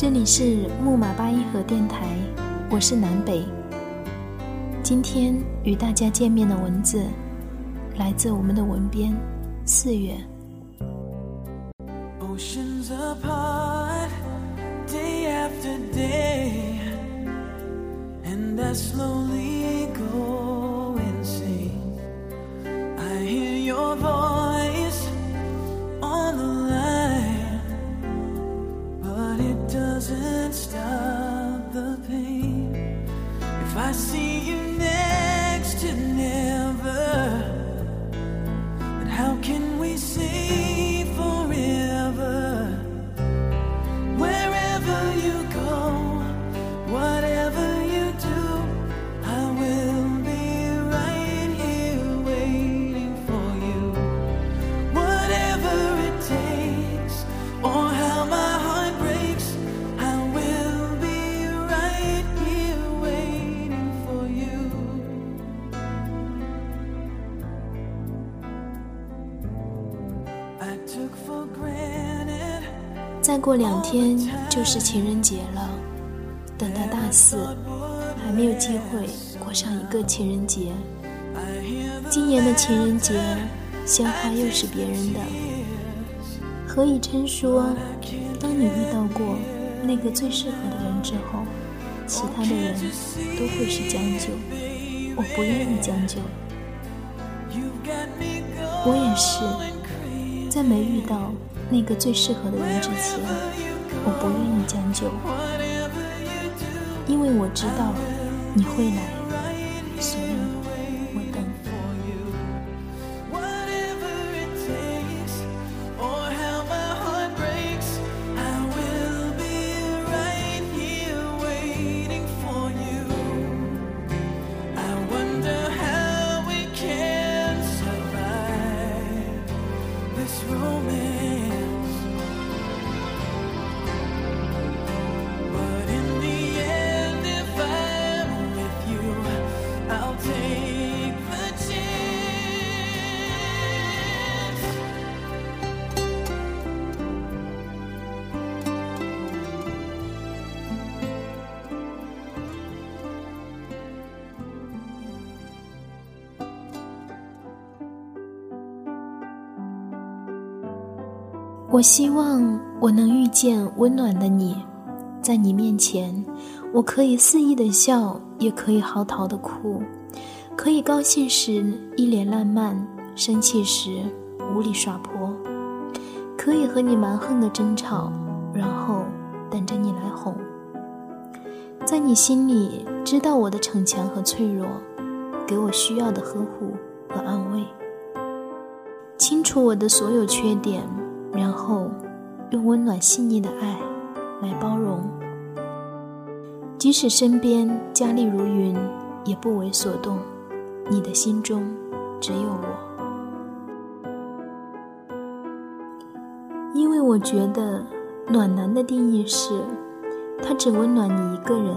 这里是木马八音盒电台，我是南北。今天与大家见面的文字，来自我们的文编四月。过两天就是情人节了，等到大四，还没有机会过上一个情人节。今年的情人节，鲜花又是别人的。何以琛说：“当你遇到过那个最适合的人之后，其他的人都会是将就。我不愿意将就，我也是，在没遇到。”那个最适合的人之前，我不愿意将就，因为我知道你会来，所以。我希望我能遇见温暖的你，在你面前，我可以肆意的笑，也可以嚎啕的哭，可以高兴时一脸烂漫，生气时无理耍泼，可以和你蛮横的争吵，然后等着你来哄。在你心里知道我的逞强和脆弱，给我需要的呵护和安慰，清楚我的所有缺点。然后，用温暖细腻的爱来包容，即使身边佳丽如云，也不为所动。你的心中只有我，因为我觉得暖男的定义是，他只温暖你一个人，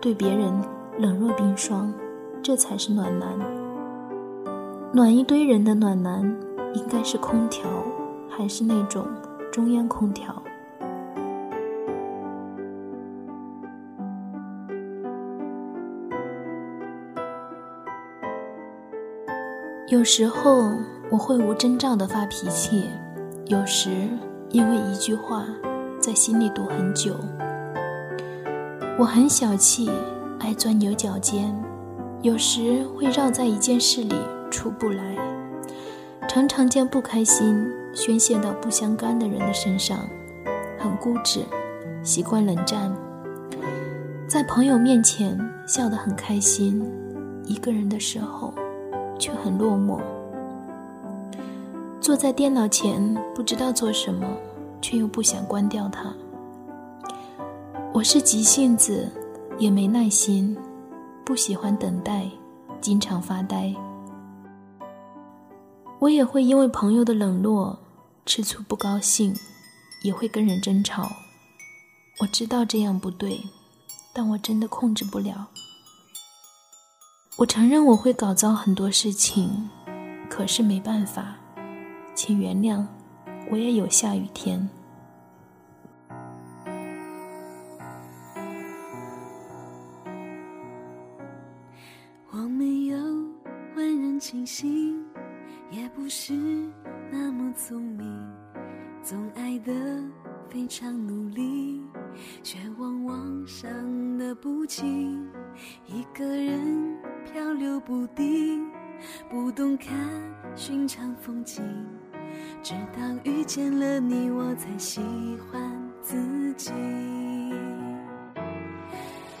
对别人冷若冰霜，这才是暖男。暖一堆人的暖男，应该是空调。还是那种中央空调。有时候我会无征兆的发脾气，有时因为一句话在心里堵很久。我很小气，爱钻牛角尖，有时会绕在一件事里出不来，常常将不开心。宣泄到不相干的人的身上，很固执，习惯冷战。在朋友面前笑得很开心，一个人的时候却很落寞。坐在电脑前不知道做什么，却又不想关掉它。我是急性子，也没耐心，不喜欢等待，经常发呆。我也会因为朋友的冷落吃醋不高兴，也会跟人争吵。我知道这样不对，但我真的控制不了。我承认我会搞糟很多事情，可是没办法，请原谅，我也有下雨天。我没有万人清醒，也不是那么聪明，总爱的非常努力，却往往伤得不轻。一个人漂流不定，不懂看寻常风景，直到遇见了你，我才喜欢自己。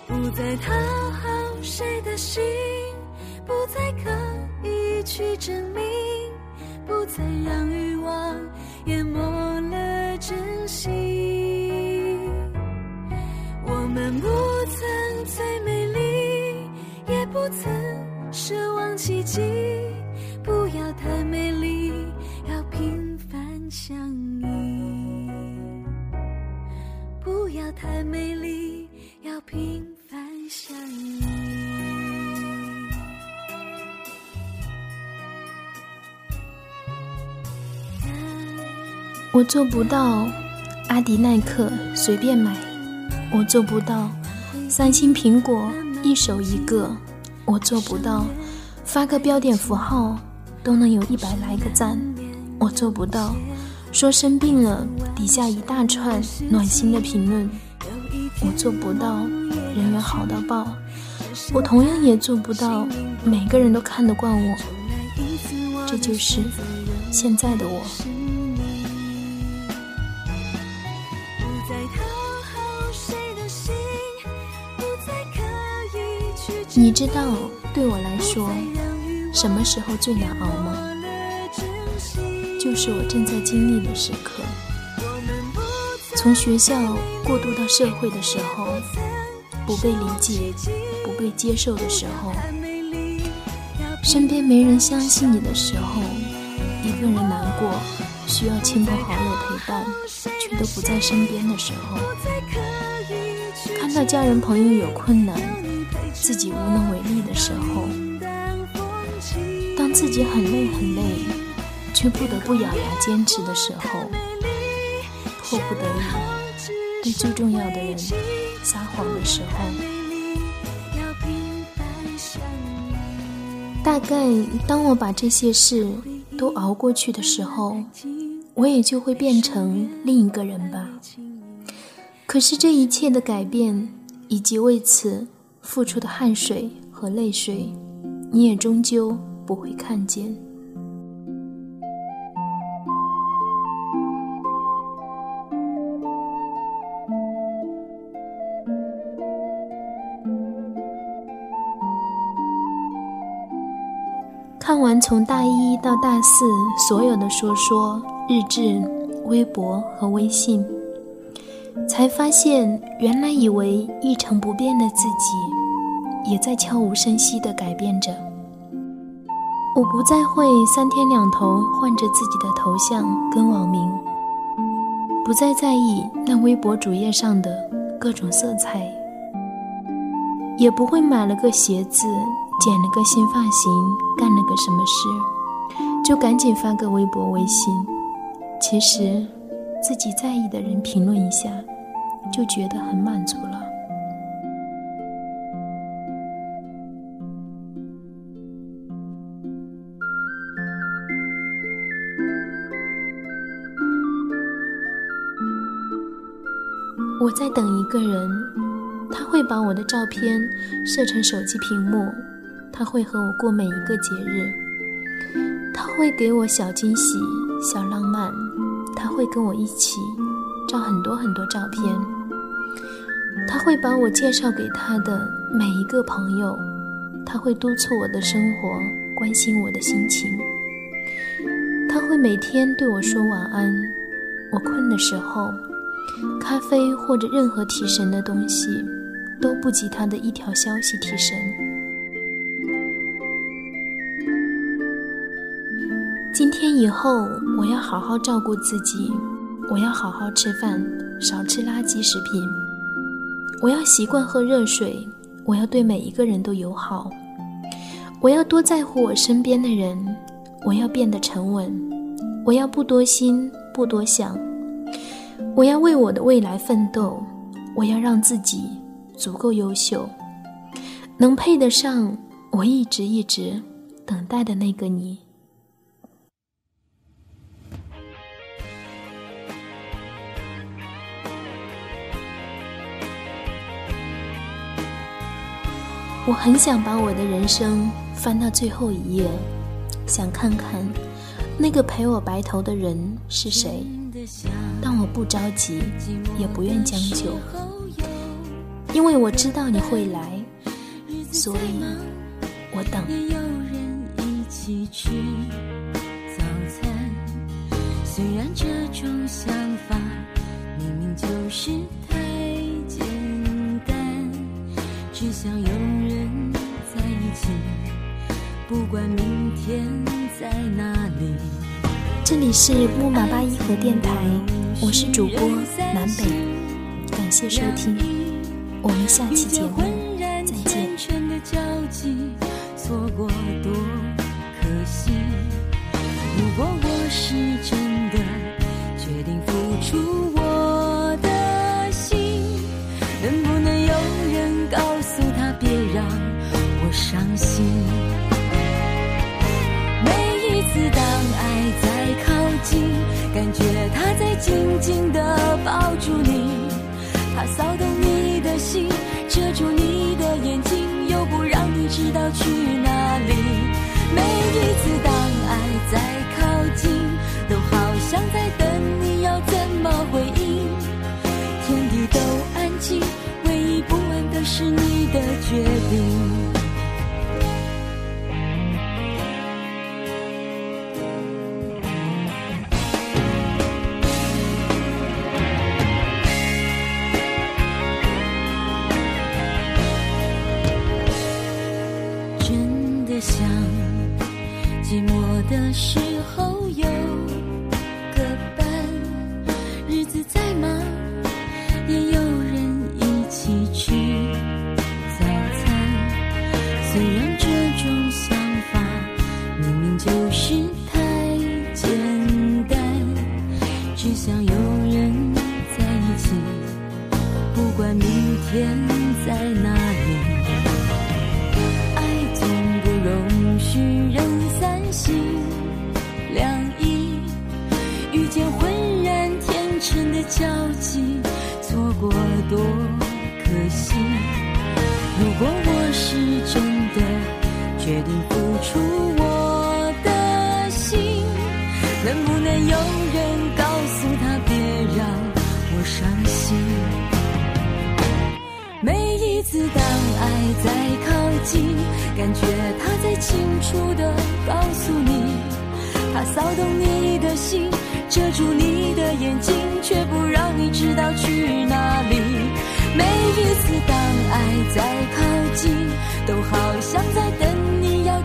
不再讨好谁的心，不再刻意去证明，不再让欲望淹没了真心。我们不曾最美丽，也不曾奢望奇迹。不要太美丽，要平凡相依。不要太美丽，要平我做不到阿迪耐克随便买，我做不到三星苹果一手一个，我做不到发个标点符号都能有一百来个赞，我做不到说生病了底下一大串暖心的评论，我做不到人缘好到爆，我同样也做不到每个人都看得惯我，这就是现在的我。你知道对我来说什么时候最难熬吗？就是我正在经历的时刻。从学校过渡到社会的时候，不被理解、不被接受的时候，身边没人相信你的时候，一个人难过，需要亲朋好友陪伴，却都不在身边的时候，看到家人朋友有困难，自己无能为力的时候，当自己很累很累，却不得不咬牙坚持的时候，迫不得已对最重要的人撒谎的时候。大概当我把这些事都熬过去的时候，我也就会变成另一个人吧。可是这一切的改变，以及为此付出的汗水和泪水，你也终究不会看见。看完从大一到大四所有的说说、日志、微博和微信，才发现原来以为一成不变的自己，也在悄无声息地改变着。我不再会三天两头换着自己的头像跟网名，不再在意那微博主页上的各种色彩，也不会买了个鞋子。剪了个新发型，干了个什么事，就赶紧发个微博、微信。其实，自己在意的人评论一下，就觉得很满足了。我在等一个人，他会把我的照片设成手机屏幕。他会和我过每一个节日，他会给我小惊喜、小浪漫，他会跟我一起照很多很多照片，他会把我介绍给他的每一个朋友，他会督促我的生活，关心我的心情，他会每天对我说晚安。我困的时候，咖啡或者任何提神的东西，都不及他的一条消息提神。今天以后，我要好好照顾自己，我要好好吃饭，少吃垃圾食品。我要习惯喝热水，我要对每一个人都友好。我要多在乎我身边的人，我要变得沉稳，我要不多心不多想，我要为我的未来奋斗，我要让自己足够优秀，能配得上我一直一直等待的那个你。我很想把我的人生。翻到最后一页，想看看那个陪我白头的人是谁。但我不着急，也不愿将就，因为我知道你会来，所以我等。虽然这种想法明明就是太，只想有人在一起。不管明天在哪里。这里是木马八一盒电台，我是主播南北，感谢收听，我们下期节目再见。错过多可惜。如果我是真感觉他在紧紧地抱住你，他骚动你的心，遮住你的眼睛，又不让你知道去哪里。想寂寞的时候有定不出我的心，能不能有人告诉他，别让我伤心。每一次当爱在靠近，感觉他在清楚的告诉你，他骚动你的心，遮住你的眼睛，却不让你知道去哪里。每一次当爱在靠近，都好像在等你。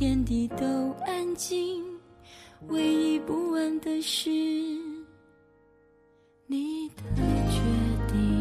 天地都安静。唯一不安的是你的决定。